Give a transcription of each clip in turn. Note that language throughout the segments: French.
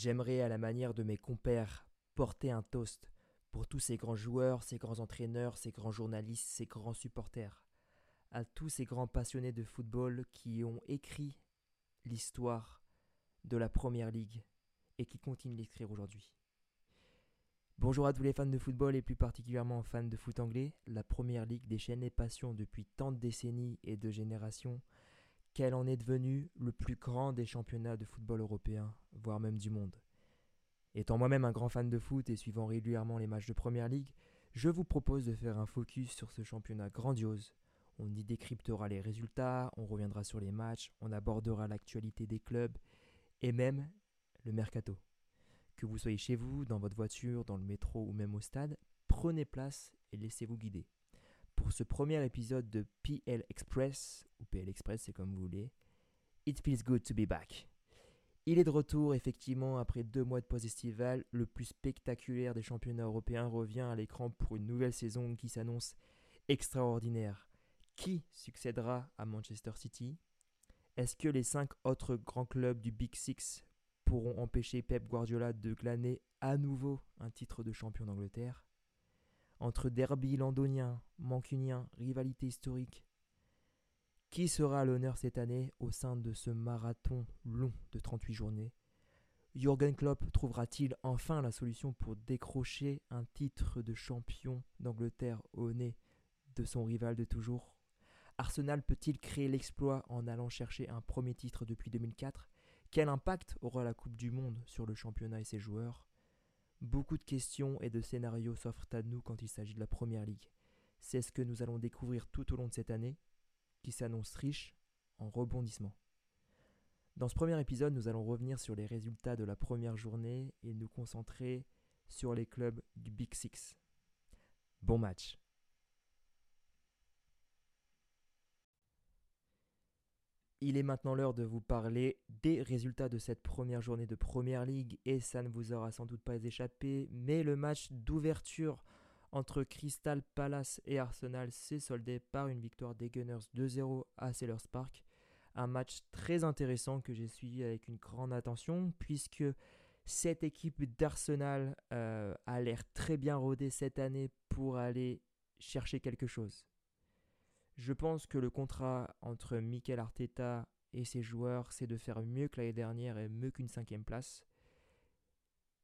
J'aimerais, à la manière de mes compères, porter un toast pour tous ces grands joueurs, ces grands entraîneurs, ces grands journalistes, ces grands supporters, à tous ces grands passionnés de football qui ont écrit l'histoire de la Première Ligue et qui continuent d'écrire aujourd'hui. Bonjour à tous les fans de football et plus particulièrement fans de foot anglais. La Première Ligue déchaîne les passions depuis tant de décennies et de générations qu'elle en est devenue le plus grand des championnats de football européen, voire même du monde. Étant moi-même un grand fan de foot et suivant régulièrement les matchs de Première Ligue, je vous propose de faire un focus sur ce championnat grandiose. On y décryptera les résultats, on reviendra sur les matchs, on abordera l'actualité des clubs et même le mercato. Que vous soyez chez vous, dans votre voiture, dans le métro ou même au stade, prenez place et laissez-vous guider. Pour ce premier épisode de PL Express, ou PL Express c'est comme vous voulez, It feels good to be back. Il est de retour effectivement après deux mois de pause estivale, le plus spectaculaire des championnats européens revient à l'écran pour une nouvelle saison qui s'annonce extraordinaire. Qui succédera à Manchester City? Est-ce que les cinq autres grands clubs du Big Six pourront empêcher Pep Guardiola de glaner à nouveau un titre de champion d'Angleterre? Entre derby londonien, mancunien, rivalité historique, qui sera l'honneur cette année au sein de ce marathon long de 38 journées? Jürgen Klopp trouvera-t-il enfin la solution pour décrocher un titre de champion d'Angleterre au nez de son rival de toujours? Arsenal peut-il créer l'exploit en allant chercher un premier titre depuis 2004 quel impact aura la Coupe du Monde sur le championnat et ses joueurs? Beaucoup de questions et de scénarios s'offrent à nous quand il s'agit de la Première Ligue. C'est ce que nous allons découvrir tout au long de cette année, qui s'annonce riche en rebondissements. Dans ce premier épisode, nous allons revenir sur les résultats de la première journée et nous concentrer sur les clubs du Big Six. Bon match Il est maintenant l'heure de vous parler des résultats de cette première journée de Première Ligue et ça ne vous aura sans doute pas échappé, mais le match d'ouverture entre Crystal Palace et Arsenal s'est soldé par une victoire des Gunners 2-0 à Sellers Park. Un match très intéressant que j'ai suivi avec une grande attention puisque cette équipe d'Arsenal euh, a l'air très bien rodée cette année pour aller chercher quelque chose. Je pense que le contrat entre Mikel Arteta et ses joueurs, c'est de faire mieux que l'année dernière et mieux qu'une cinquième place.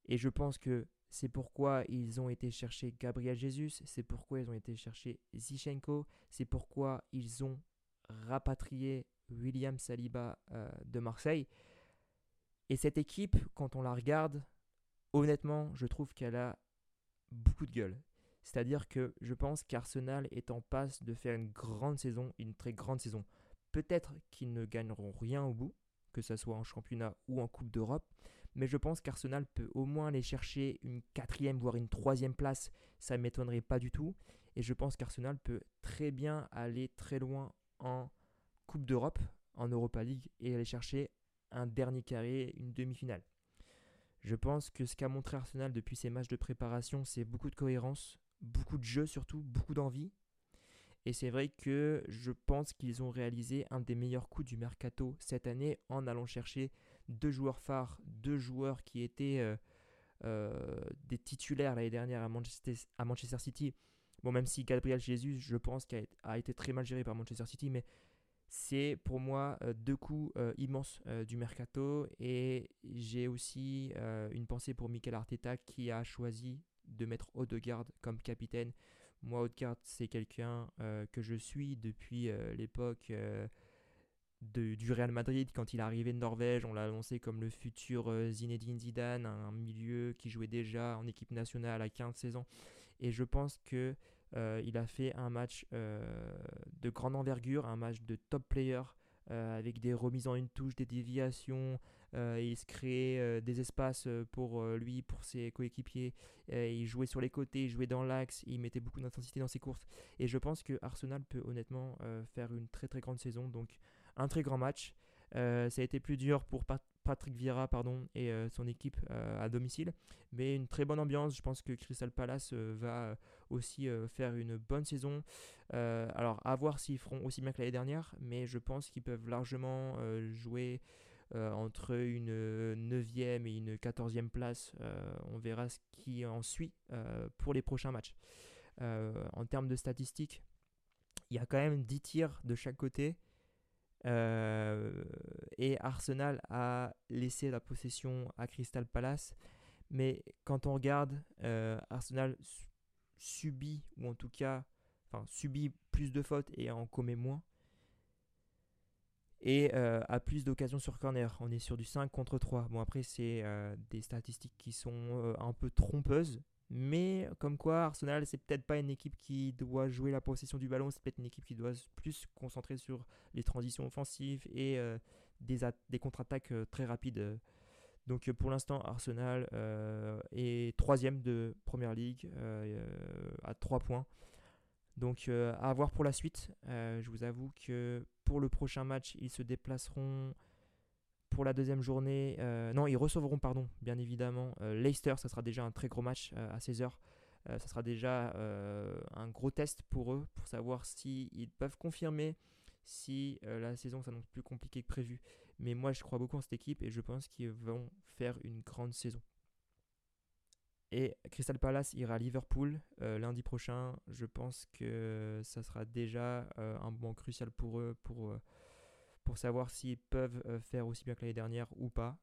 Et je pense que c'est pourquoi ils ont été chercher Gabriel Jesus, c'est pourquoi ils ont été chercher Zichenko, c'est pourquoi ils ont rapatrié William Saliba euh, de Marseille. Et cette équipe, quand on la regarde, honnêtement, je trouve qu'elle a beaucoup de gueule. C'est-à-dire que je pense qu'Arsenal est en passe de faire une grande saison, une très grande saison. Peut-être qu'ils ne gagneront rien au bout, que ce soit en championnat ou en Coupe d'Europe, mais je pense qu'Arsenal peut au moins aller chercher une quatrième, voire une troisième place, ça ne m'étonnerait pas du tout. Et je pense qu'Arsenal peut très bien aller très loin en Coupe d'Europe, en Europa League, et aller chercher un dernier carré, une demi-finale. Je pense que ce qu'a montré Arsenal depuis ses matchs de préparation, c'est beaucoup de cohérence, beaucoup de jeux surtout, beaucoup d'envie. Et c'est vrai que je pense qu'ils ont réalisé un des meilleurs coups du mercato cette année en allant chercher deux joueurs phares, deux joueurs qui étaient euh, euh, des titulaires l'année dernière à Manchester, à Manchester, City. Bon, même si Gabriel Jesus, je pense, a, a été très mal géré par Manchester City, mais c'est pour moi euh, deux coups immenses du mercato. Et j'ai aussi une pensée pour Mikel Arteta qui a choisi de mettre Odegaard comme capitaine. Moi, Odegaard, c'est quelqu'un euh, que je suis depuis euh, l'époque euh, du Real Madrid. Quand il est arrivé de Norvège, on l'a annoncé comme le futur Zinedine Zidane, un milieu qui jouait déjà en équipe nationale à 15-16 ans. Et je pense que il a fait un match de grande envergure, un match de top player. Euh, avec des remises en une touche, des déviations. Euh, il se créait euh, des espaces pour lui, pour ses coéquipiers. il jouait sur les côtés, il jouait dans l'axe, il mettait beaucoup d'intensité dans ses courses. Et je pense que Arsenal peut honnêtement faire une très très grande saison. Donc un très grand match. ça a été plus dur pour Patrick Vieira pardon, et euh, son équipe euh, à domicile. Mais une très bonne ambiance. Je pense que Crystal Palace euh, va aussi faire une bonne saison. alors, à voir s'ils feront aussi bien que l'année dernière. Mais je pense qu'ils peuvent largement jouer entre une 9e et une 14e place. on verra ce qui en suit pour les prochains matchs. en termes de statistiques, il y a quand même 10 tirs de chaque côté. Et Arsenal a laissé la possession à Crystal Palace. Mais quand on regarde, Arsenal subit, ou en tout cas, subit plus de fautes et en commet moins. Et euh, a plus d'occasions sur corner. On est sur du 5 contre 3. Bon, après, c'est euh, des statistiques qui sont euh, un peu trompeuses. Mais comme quoi, Arsenal, c'est peut-être pas une équipe qui doit jouer la possession du ballon. C'est peut-être une équipe qui doit plus se concentrer sur les transitions offensives et des, des contre-attaques très rapides. Donc pour l'instant, Arsenal est troisième de Première Ligue à 3 points. Donc euh, à voir pour la suite. Euh, je vous avoue que pour le prochain match, ils se déplaceront pour la deuxième journée. Euh, non, ils recevront, pardon, bien évidemment, Leicester. Ça sera déjà un très gros match à 16h. ça sera déjà un gros test pour eux, pour savoir s'ils peuvent confirmer si la saison s'annonce plus compliquée que prévu. Mais moi, je crois beaucoup en cette équipe et je pense qu'ils vont faire une grande saison. Et Crystal Palace ira à Liverpool euh, lundi prochain. Je pense que ça sera déjà euh, un moment crucial pour eux pour, euh, savoir s'ils peuvent faire aussi bien que l'année dernière ou pas.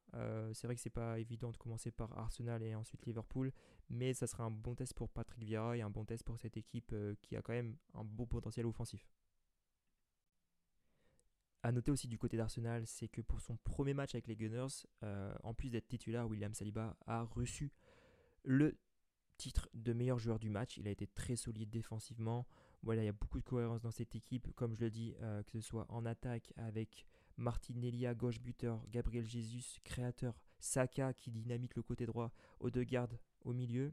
c'est vrai que c'est pas évident de commencer par Arsenal et ensuite Liverpool, mais ça sera un bon test pour Patrick Vieira et un bon test pour cette équipe qui a quand même un beau potentiel offensif. À noter aussi du côté d'Arsenal, c'est que pour son premier match avec les Gunners, en plus d'être titulaire, William Saliba a reçu le titre de meilleur joueur du match. Il a été très solide défensivement. Voilà, il y a beaucoup de cohérence dans cette équipe, comme je le dis, euh, que ce soit en attaque avec Martinelli à gauche buteur, Gabriel Jesus créateur, Saka qui dynamite le côté droit, Odegaard au milieu.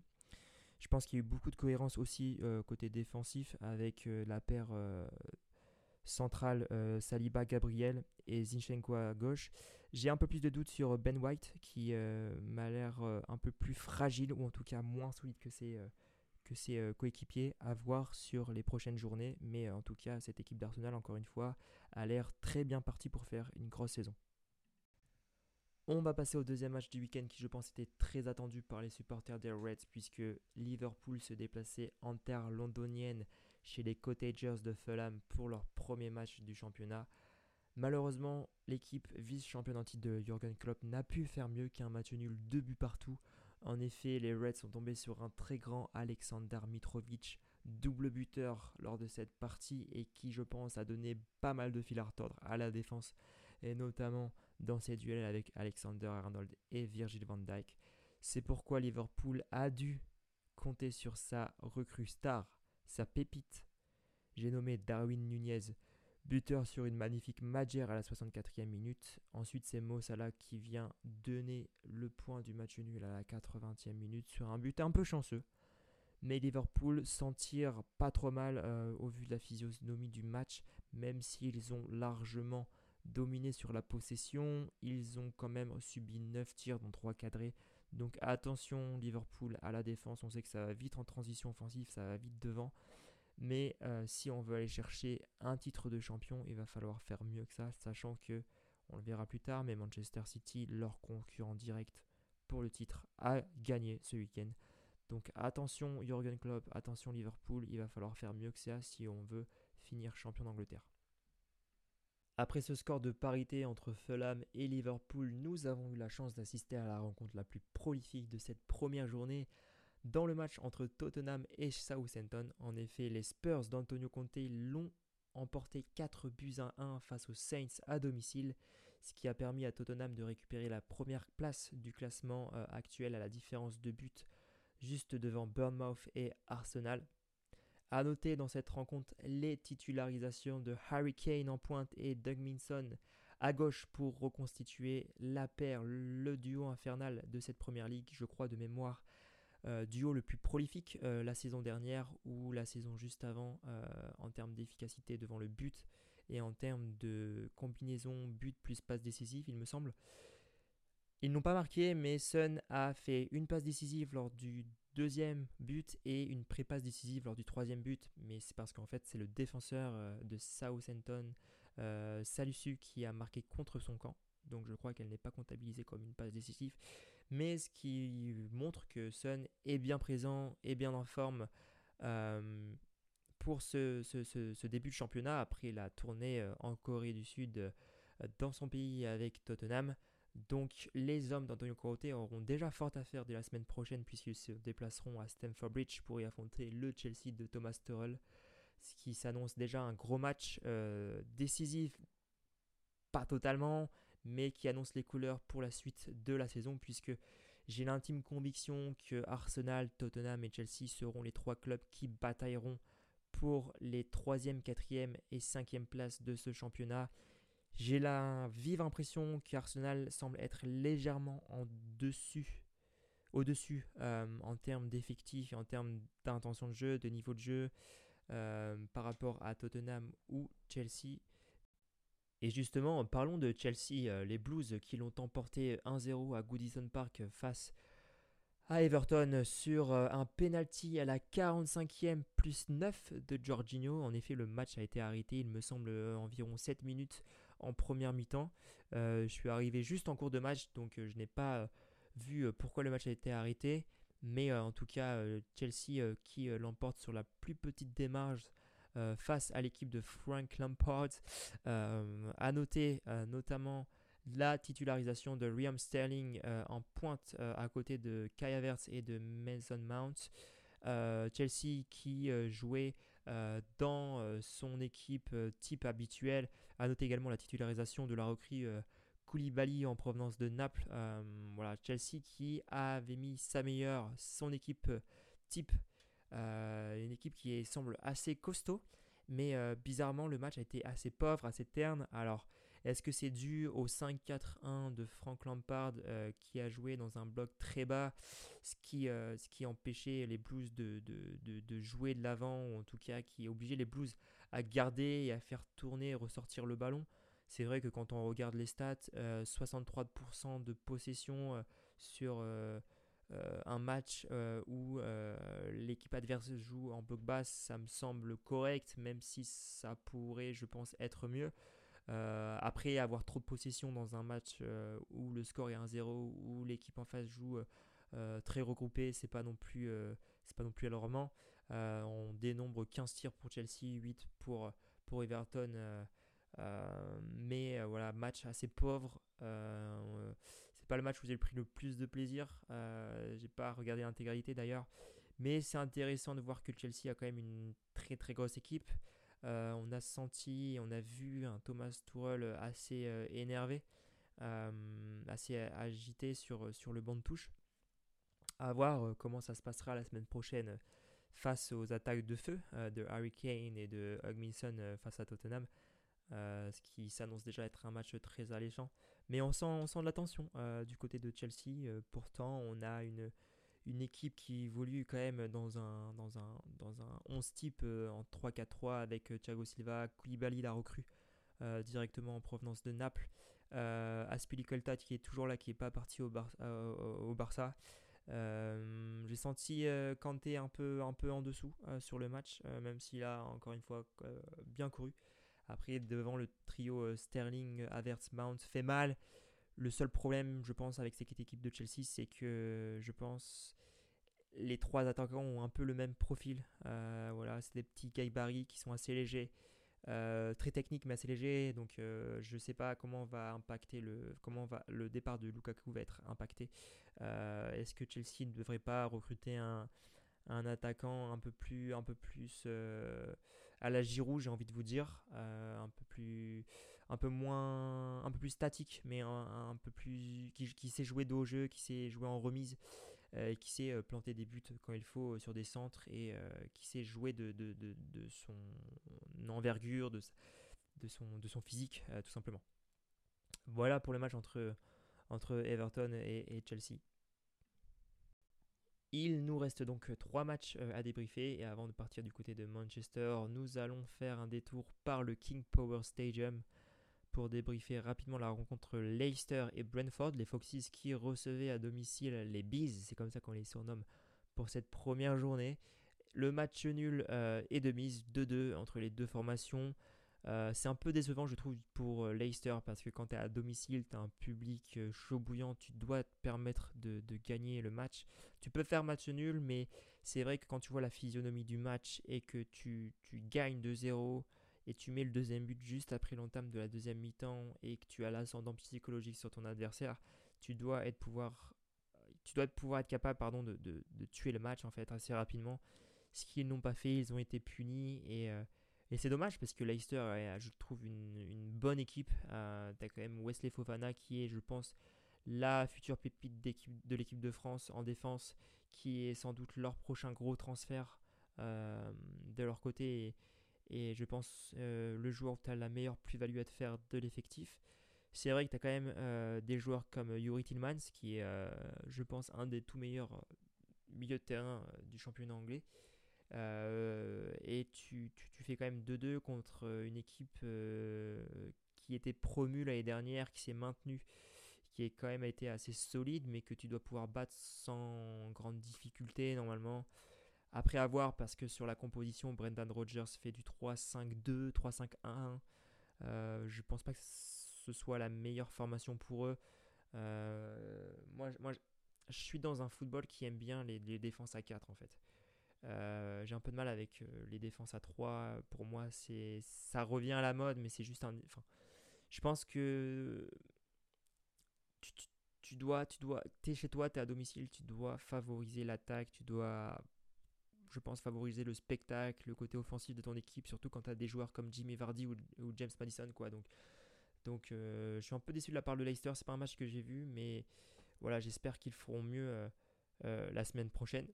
Je pense qu'il y a eu beaucoup de cohérence aussi euh, côté défensif avec euh, la paire centrale Saliba Gabriel et Zinchenko à gauche. J'ai un peu plus de doutes sur Ben White qui m'a l'air un peu plus fragile ou en tout cas moins solide que ses, que ses coéquipiers à voir sur les prochaines journées. Mais en tout cas, cette équipe d'Arsenal, encore une fois, a l'air très bien partie pour faire une grosse saison. On va passer au deuxième match du week-end qui je pense était très attendu par les supporters des Reds puisque Liverpool se déplaçait en terre londonienne chez les Cottagers de Fulham pour leur premier match du championnat. Malheureusement, l'équipe vice-championne en de Jurgen Klopp n'a pu faire mieux qu'un match nul deux buts partout. En effet, les Reds sont tombés sur un très grand Alexander Mitrovic, double buteur lors de cette partie et qui, je pense, a donné pas mal de fil à retordre à la défense et notamment dans ses duels avec Alexander Arnold et Virgil van Dijk. C'est pourquoi Liverpool a dû compter sur sa recrue star, sa pépite. J'ai nommé Darwin Nunez, Buteur sur une magnifique Madjer à la 64e minute. Ensuite, c'est Mo Salah qui vient donner le point du match nul à la 80e minute sur un but un peu chanceux. Mais Liverpool s'en tire pas trop mal euh, au vu de la physionomie du match, même s'ils ont largement dominé sur la possession. Ils ont quand même subi 9 tirs dont 3 cadrés. Donc attention Liverpool à la défense, on sait que ça va vite en transition offensive, ça va vite devant. Mais euh, si on veut aller chercher un titre de champion, il va falloir faire mieux que ça, sachant que, on le verra plus tard, mais Manchester City, leur concurrent direct pour le titre, a gagné ce week-end. Donc attention Jurgen Klopp, attention Liverpool, il va falloir faire mieux que ça si on veut finir champion d'Angleterre. Après ce score de parité entre Fulham et Liverpool, nous avons eu la chance d'assister à la rencontre la plus prolifique de cette première journée dans le match entre Tottenham et Southampton. En effet, les Spurs d'Antonio Conte l'ont emporté 4 buts à 1 face aux Saints à domicile, ce qui a permis à Tottenham de récupérer la première place du classement euh, actuel à la différence de buts juste devant Bournemouth et Arsenal. A noter dans cette rencontre les titularisations de Harry Kane en pointe et Doug Minson à gauche pour reconstituer la paire, le duo infernal de cette première ligue, je crois de mémoire euh, duo le plus prolifique euh, la saison dernière ou la saison juste avant euh, en termes d'efficacité devant le but et en termes de combinaison but plus passe décisive, il me semble. Ils n'ont pas marqué, mais Sun a fait une passe décisive lors du deuxième but et une pré-passe décisive lors du troisième but. Mais c'est parce qu'en fait, c'est le défenseur de Southampton, Salusu, qui a marqué contre son camp. donc je crois qu'elle n'est pas comptabilisée comme une passe décisive. Mais ce qui montre que Sun est bien présent, est bien en forme euh, pour ce, ce, début de championnat après la tournée euh, en Corée du Sud euh, dans son pays avec Tottenham. Donc les hommes d'Antonio Conte auront déjà fort à faire dès la semaine prochaine puisqu'ils se déplaceront à Stamford Bridge pour y affronter le Chelsea de Thomas Tuchel, ce qui s'annonce déjà un gros match décisif, pas totalement, mais qui annonce les couleurs pour la suite de la saison, puisque j'ai l'intime conviction que Arsenal, Tottenham et Chelsea seront les trois clubs qui batailleront pour les 3e, 4e et 5e places de ce championnat. J'ai la vive impression qu'Arsenal semble être légèrement en dessus, au-dessus euh, en termes d'effectifs en termes d'intention de jeu, de niveau de jeu euh, par rapport à Tottenham ou Chelsea. Et justement, parlons de Chelsea, euh, les Blues qui l'ont emporté 1-0 à Goodison Park face à Everton sur euh, un penalty à la 45e plus 9 de Jorginho. En effet, le match a été arrêté, il me semble, euh, environ 7 minutes en première mi-temps. je suis arrivé juste en cours de match, donc je n'ai pas vu pourquoi le match a été arrêté. Mais en tout cas, Chelsea qui l'emporte sur la plus petite démarche face à l'équipe de Frank Lampard. Euh, à noter euh, notamment la titularisation de Liam Sterling en pointe à côté de Kai Havertz et de Mason Mount. Chelsea qui jouait dans son équipe type habituelle. À noter également la titularisation de la recrue Koulibaly en provenance de Naples. voilà, Chelsea qui avait mis sa meilleure, son équipe type euh, une équipe qui semble assez costaud, mais euh, bizarrement le match a été assez pauvre, assez terne. Alors, est-ce que c'est dû au 5-4-1 de Frank Lampard euh, qui a joué dans un bloc très bas, ce qui, ce qui empêchait les Blues de, de, de, jouer de l'avant, ou en tout cas qui obligeait les Blues à garder et à faire tourner et ressortir le ballon? C'est vrai que quand on regarde les stats, 63% de possession sur euh, un match euh, où euh, l'équipe adverse joue en bloc basse, ça me semble correct, même si ça pourrait, je pense, être mieux. après, avoir trop de possession dans un match où le score est 1-0, où l'équipe en face joue très regroupée, c'est pas non plus, pas non plus alarmant. on dénombre 15 tirs pour Chelsea, 8 pour, pour Everton. mais voilà, match assez pauvre pas le match où j'ai pris le plus de plaisir. Euh, j'ai pas regardé l'intégralité d'ailleurs. Mais c'est intéressant de voir que Chelsea a quand même une très très grosse équipe. Euh, on a senti, on a vu un Thomas Tuchel assez euh, énervé, assez agité sur, sur le banc de touche. À voir comment ça se passera la semaine prochaine face aux attaques de feu de Harry Kane et de Hugminson face à Tottenham. ce qui s'annonce déjà être un match très alléchant. Mais on sent, on sent de la tension euh, du côté de Chelsea. Euh, pourtant, on a une, une équipe qui évolue quand même dans un, dans un, dans un 11 type euh, en 3-4-3 avec Thiago Silva, Koulibaly la recrue directement en provenance de Naples. Aspilicueta qui est toujours là, qui n'est pas parti au, au Barça. J'ai senti Kanté un peu, un peu en dessous sur le match, même s'il a encore une fois bien couru. Après, devant le trio euh, Sterling, Havertz, Mount fait mal. Le seul problème, je pense, avec cette équipe de Chelsea, c'est que je pense les trois attaquants ont un peu le même profil. Euh, voilà, c'est des petits gabarits qui sont assez légers, euh, très techniques mais assez légers. Donc, je ne sais pas comment va impacter le comment va le départ de Lukaku va être impacté. Est-ce que Chelsea ne devrait pas recruter un, un attaquant un peu plus un peu plus à la Giroud, j'ai envie de vous dire, euh, un peu plus, un peu moins, un peu plus statique, mais un, peu plus, qui, sait jouer dos au jeu, qui sait jouer en remise, euh, qui sait euh, planter des buts quand il faut sur des centres et qui sait jouer de, de, de, son envergure, de, de, son, de son physique, tout simplement. Voilà pour le match entre, entre Everton et Chelsea. Il nous reste donc trois matchs euh, à débriefer et avant de partir du côté de Manchester, nous allons faire un détour par le King Power Stadium pour débriefer rapidement la rencontre Leicester et Brentford, les Foxes qui recevaient à domicile les Bees, c'est comme ça qu'on les surnomme pour cette première journée. Le match nul euh, est de mise 2-2 entre les deux formations. Euh, c'est un peu décevant, je trouve, pour euh, Leicester parce que quand tu es à domicile, tu as un public euh, chaud bouillant, tu dois te permettre de, gagner le match. Tu peux faire match nul, mais c'est vrai que quand tu vois la physionomie du match et que tu, tu gagnes 2-0 et tu mets le deuxième but juste après l'entame de la deuxième mi-temps et que tu as l'ascendant psychologique sur ton adversaire, tu dois être pouvoir, tu dois être capable pardon, de, de, de tuer le match en fait assez rapidement. Ce qu'ils n'ont pas fait, ils ont été punis et et c'est dommage parce que Leicester, je trouve, une, bonne équipe. Euh, tu as quand même Wesley Fofana qui est, je pense, la future pépite de l'équipe de France en défense, qui est sans doute leur prochain gros transfert euh, de leur côté. Et, je pense euh, le joueur où tu as la meilleure plus-value à te faire de l'effectif. C'est vrai que tu as quand même euh, des joueurs comme Yuri Tillmans, qui est, je pense, un des tout meilleurs milieux de terrain du championnat anglais. Euh, et tu, tu, fais quand même 2-2 contre une équipe euh, qui était promue l'année dernière, qui s'est maintenue, qui est quand même été assez solide, mais que tu dois pouvoir battre sans grande difficulté normalement. Après avoir, parce que sur la composition, Brendan Rodgers fait du 3-5-2, 3-5-1. Euh, je pense pas que ce soit la meilleure formation pour eux. Euh, moi, je suis dans un football qui aime bien les défenses à 4 en fait. Euh, j'ai un peu de mal avec euh, les défenses à 3. Pour moi, c'est ça revient à la mode, mais c'est juste un. Enfin, je pense que tu, tu, dois, tu dois, es chez toi, tu es à domicile, tu dois favoriser l'attaque, tu dois, je pense, favoriser le spectacle, le côté offensif de ton équipe, surtout quand tu as des joueurs comme Jimmy Vardy ou, James Madison, quoi. Donc, donc euh, je suis un peu déçu de la part de Leicester. C'est pas un match que j'ai vu, mais voilà, j'espère qu'ils feront mieux la semaine prochaine.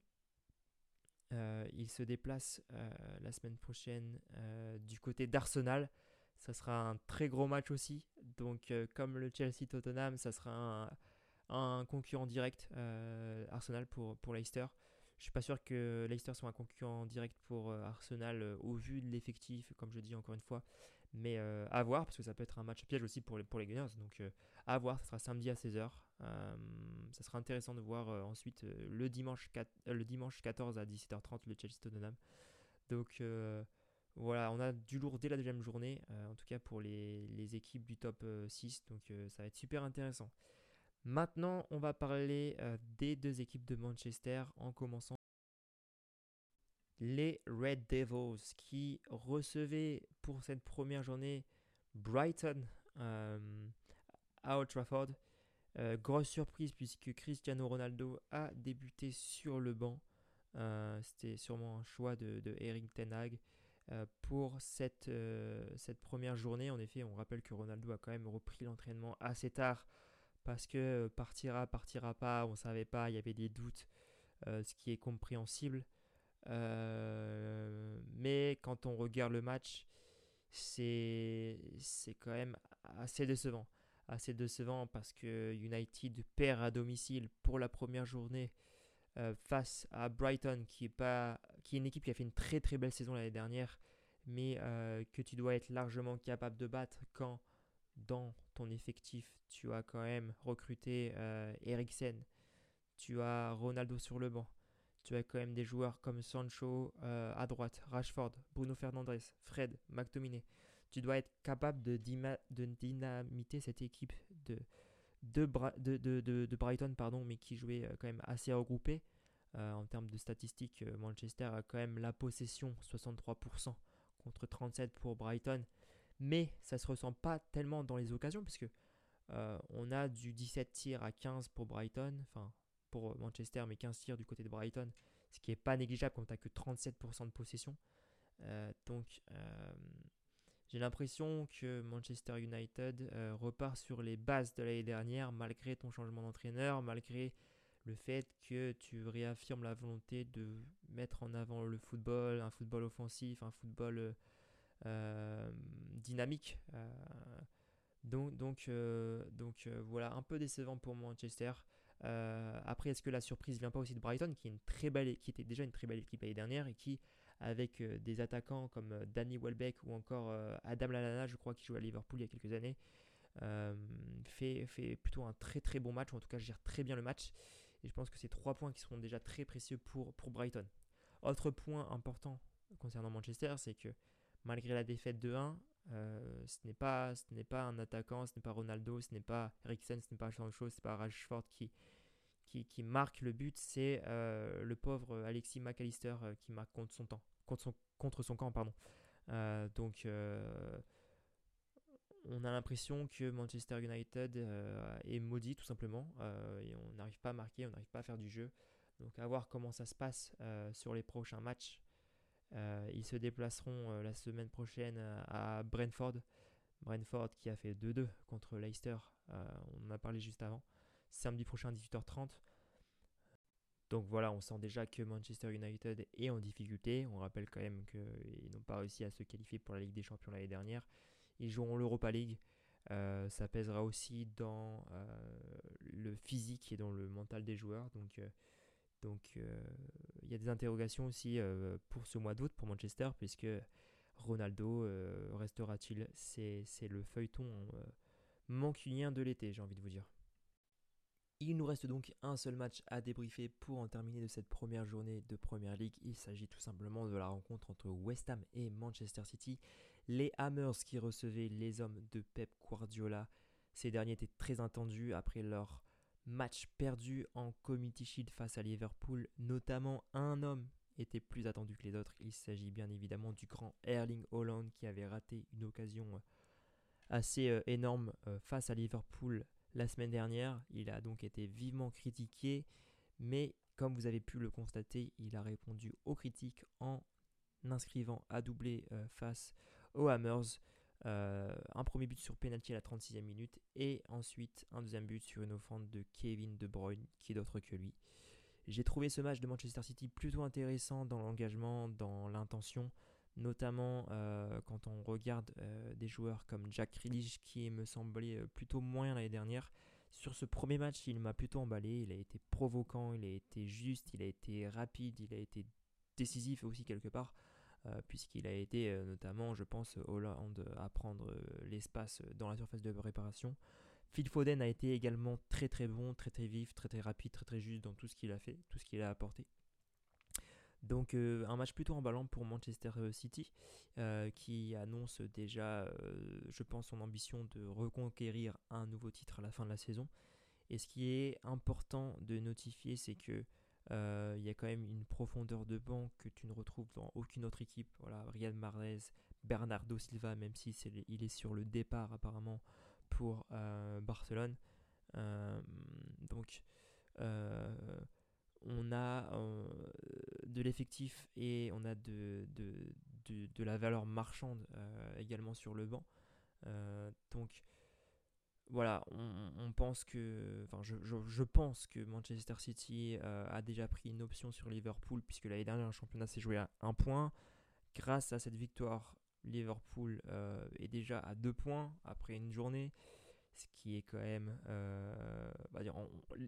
Euh, il se déplace euh, la semaine prochaine euh, du côté d'Arsenal. Ça sera un très gros match aussi. Donc, comme le Chelsea-Tottenham, ça sera un, concurrent direct Arsenal pour, pour Leicester. Je suis pas sûr que Leicester soit un concurrent direct pour Arsenal au vu de l'effectif, comme je dis encore une fois. Mais à voir, parce que ça peut être un match piège aussi pour les, pour les Gunners. Donc à voir, ça sera samedi à 16h. Euh, ça sera intéressant de voir euh, ensuite euh, le, dimanche 4, le dimanche 14 à 17h30 le Chelsea Tottenham. Donc voilà, on a du lourd dès la deuxième journée, en tout cas pour les, les équipes du top 6. Donc ça va être super intéressant. Maintenant, on va parler des deux équipes de Manchester en commençant les Red Devils qui recevaient pour cette première journée Brighton à Old Trafford. Euh, grosse surprise puisque Cristiano Ronaldo a débuté sur le banc. Euh, c'était sûrement un choix de, Eric Ten Hag euh, pour cette, cette première journée. En effet, on rappelle que Ronaldo a quand même repris l'entraînement assez tard parce que partira, partira pas, on ne savait pas, il y avait des doutes, ce qui est compréhensible. Mais quand on regarde le match, c'est quand même assez décevant. Assez décevant parce que United perd à domicile pour la première journée euh, face à Brighton, qui est, pas, qui est une équipe qui a fait une très très belle saison l'année dernière, mais euh, que tu dois être largement capable de battre quand dans ton effectif tu as quand même recruté euh, Eriksen, tu as Ronaldo sur le banc, tu as quand même des joueurs comme Sancho à droite, Rashford, Bruno Fernandes, Fred, McTominay tu dois être capable de, dynamiter cette équipe de, Brighton, pardon, mais qui jouait euh, quand même assez regroupé. Euh, en termes de statistiques, euh, Manchester a quand même la possession, 63% contre 37% pour Brighton. Mais ça ne se ressent pas tellement dans les occasions, puisque on a du 17 tirs à 15 pour Brighton, enfin pour Manchester, mais 15 tirs du côté de Brighton, ce qui n'est pas négligeable quand tu n'as que 37% de possession. donc j'ai l'impression que Manchester United euh, repart sur les bases de l'année dernière, malgré ton changement d'entraîneur, malgré le fait que tu réaffirmes la volonté de mettre en avant le football, un football offensif, un football euh, dynamique. Euh, donc, donc, donc voilà, un peu décevant pour Manchester. Après, est-ce que la surprise vient pas aussi de Brighton, qui, est une très belle, qui était déjà une très belle équipe l'année dernière et qui avec euh, des attaquants comme euh, Danny Welbeck ou encore euh, Adam Lallana, je crois, qui joue à Liverpool il y a quelques années. fait, fait plutôt un très très bon match, ou en tout cas gère très bien le match. Et je pense que c'est trois points qui seront déjà très précieux pour, pour Brighton. Autre point important concernant Manchester, c'est que malgré la défaite de 1, ce n'est pas, ce n'est pas un attaquant, ce n'est pas Ronaldo, ce n'est pas Eriksen, ce n'est pas Sancho, ce n'est pas Rashford qui, qui, marque le but, c'est le pauvre Alexis McAllister qui marque contre son temps, contre son, contre son camp, pardon. donc on a l'impression que Manchester United euh, est maudit tout simplement euh, et on n'arrive pas à marquer, on n'arrive pas à faire du jeu. Donc à voir comment ça se passe euh, sur les prochains matchs. Ils se déplaceront la semaine prochaine à Brentford. Brentford qui a fait 2-2 contre Leicester, on en a parlé juste avant. Samedi prochain 18h30. Donc voilà, on sent déjà que Manchester United est en difficulté. On rappelle quand même qu'ils n'ont pas réussi à se qualifier pour la Ligue des Champions l'année dernière. Ils joueront l'Europa League. Euh, ça pèsera aussi dans euh, le physique et dans le mental des joueurs. Donc, euh, donc il y a des interrogations aussi pour ce mois d'août pour Manchester, puisque Ronaldo restera-t-il? C'est le feuilleton mancunien de l'été, j'ai envie de vous dire. Il nous reste donc un seul match à débriefer pour en terminer de cette première journée de Première League. Il s'agit tout simplement de la rencontre entre West Ham et Manchester City les Hammers qui recevaient les hommes de Pep Guardiola. Ces derniers étaient très attendus après leur match perdu en Committee Shield face à Liverpool. Notamment un homme était plus attendu que les autres. Il s'agit bien évidemment du grand Erling Holland qui avait raté une occasion euh, assez euh, énorme euh, face à Liverpool la semaine dernière. Il a donc été vivement critiqué, mais comme vous avez pu le constater, il a répondu aux critiques en inscrivant à doubler face aux Hammers. Euh, un premier but sur penalty à la 36e minute et ensuite un deuxième but sur une offrande de Kevin De Bruyne qui est d'autre que lui. J'ai trouvé ce match de Manchester City plutôt intéressant dans l'engagement, dans l'intention, notamment euh, quand on regarde euh, des joueurs comme Jack Grealish qui me semblait plutôt moyen l'année dernière. Sur ce premier match, il m'a plutôt emballé, il a été provoquant, il a été juste, il a été rapide, il a été décisif aussi quelque part. Euh, puisqu'il a été euh, notamment, je pense, Hollande à prendre euh, l'espace dans la surface de réparation. Phil Foden a été également très très bon, très très vif, très très rapide, très très juste dans tout ce qu'il a fait, tout ce qu'il a apporté. Donc un match plutôt emballant pour Manchester City qui annonce déjà, je pense, son ambition de reconquérir un nouveau titre à la fin de la saison. Et ce qui est important de notifier, c'est que euh, il y a quand même une profondeur de banc que tu ne retrouves dans aucune autre équipe. Voilà, Riyad Mahrez, Bernardo Silva, même si il est sur le départ apparemment pour euh, Barcelone. Euh, donc, on a de l'effectif et on a de, de, de, de la valeur marchande également sur le banc. donc, voilà, on, pense que, enfin, je, pense que Manchester City euh, a déjà pris une option sur Liverpool puisque l'année dernière le championnat s'est joué à un point. Grâce à cette victoire, Liverpool euh, est déjà à deux points après une journée, ce qui est quand même, euh, dire,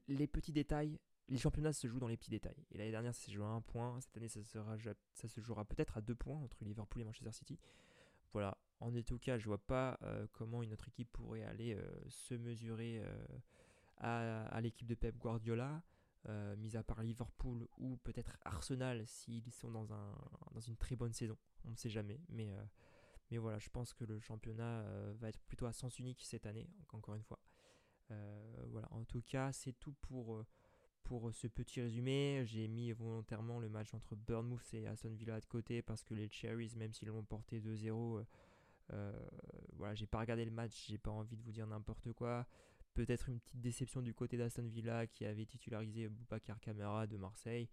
les petits détails. Les championnats se jouent dans les petits détails. Et l'année dernière, ça s'est joué à un point. Cette année, ça, sera, ça se jouera peut-être à deux points entre Liverpool et Manchester City. Voilà, en tout cas, je vois pas euh, comment une autre équipe pourrait aller euh, se mesurer euh, à, l'équipe de Pep Guardiola, mis à part Liverpool ou peut-être Arsenal s'ils sont dans, un, dans une très bonne saison. On ne sait jamais, mais, mais voilà, je pense que le championnat va être plutôt à sens unique cette année, encore une fois. voilà, en tout cas, c'est tout pour pour ce petit résumé, j'ai mis volontairement le match entre Bournemouth et Aston Villa de côté parce que les Cherries, même s'ils l'ont porté 2-0, euh, voilà, j'ai pas regardé le match, j'ai pas envie de vous dire n'importe quoi. Peut-être une petite déception du côté d'Aston Villa qui avait titularisé Boubacar Camara de Marseille.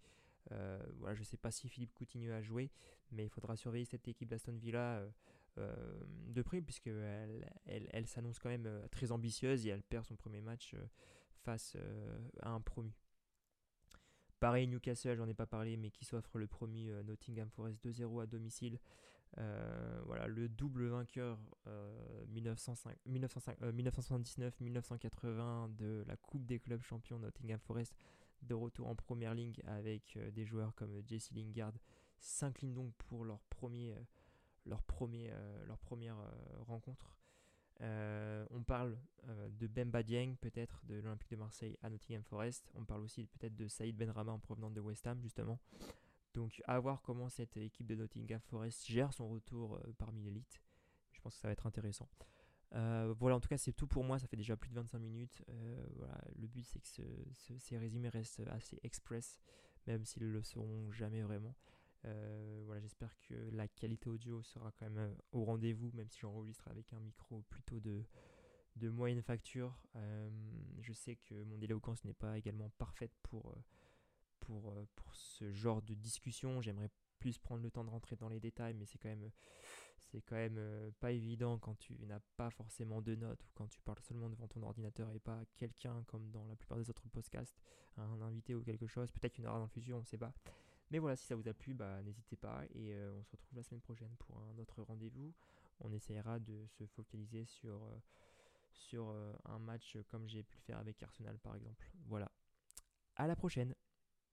Euh, voilà, je sais pas si Philippe Coutinho a joué, mais il faudra surveiller cette équipe d'Aston Villa euh, de près, puisqu'elle elle, elle, s'annonce quand même très ambitieuse et elle perd son premier match face à un promu. Pareil, Newcastle, j'en ai pas parlé, mais qui s'offre le promu Nottingham Forest 2-0 à domicile. Euh, voilà, le double vainqueur 1979-1980 euh, de la Coupe des clubs champions Nottingham Forest de retour en première ligne avec euh, des joueurs comme Jesse Lingard s'inclinent donc pour leur, premier, leur, premier, leur première rencontre. On parle de Bemba Dieng, peut-être de l'Olympique de Marseille à Nottingham Forest. On parle aussi peut-être de Saïd Benrama en provenance de West Ham, justement. Donc à voir comment cette équipe de Nottingham Forest gère son retour euh, parmi l'élite. Je pense que ça va être intéressant. voilà, en tout cas, c'est tout pour moi. Ça fait déjà plus de 25 minutes. voilà, le but, c'est que ces résumés restent assez express, même s'ils le seront jamais vraiment. Voilà, j'espère que la qualité audio sera quand même au rendez-vous, même si j'enregistre avec un micro plutôt de, de moyenne facture. Euh, je sais que mon éloquence n'est pas également parfaite pour, euh, pour, euh, pour ce genre de discussion. J'aimerais plus prendre le temps de rentrer dans les détails, mais c'est quand même, c'est quand même pas évident quand tu n'as pas forcément de notes ou quand tu parles seulement devant ton ordinateur et pas quelqu'un comme dans la plupart des autres podcasts, un invité ou quelque chose. Peut-être qu'il y aura dans le futur, on ne sait pas. Mais voilà, si ça vous a plu, bah, n'hésitez pas et on se retrouve la semaine prochaine pour un autre rendez-vous. On essayera de se focaliser sur sur euh, un match comme j'ai pu le faire avec Arsenal par exemple. Voilà. À la prochaine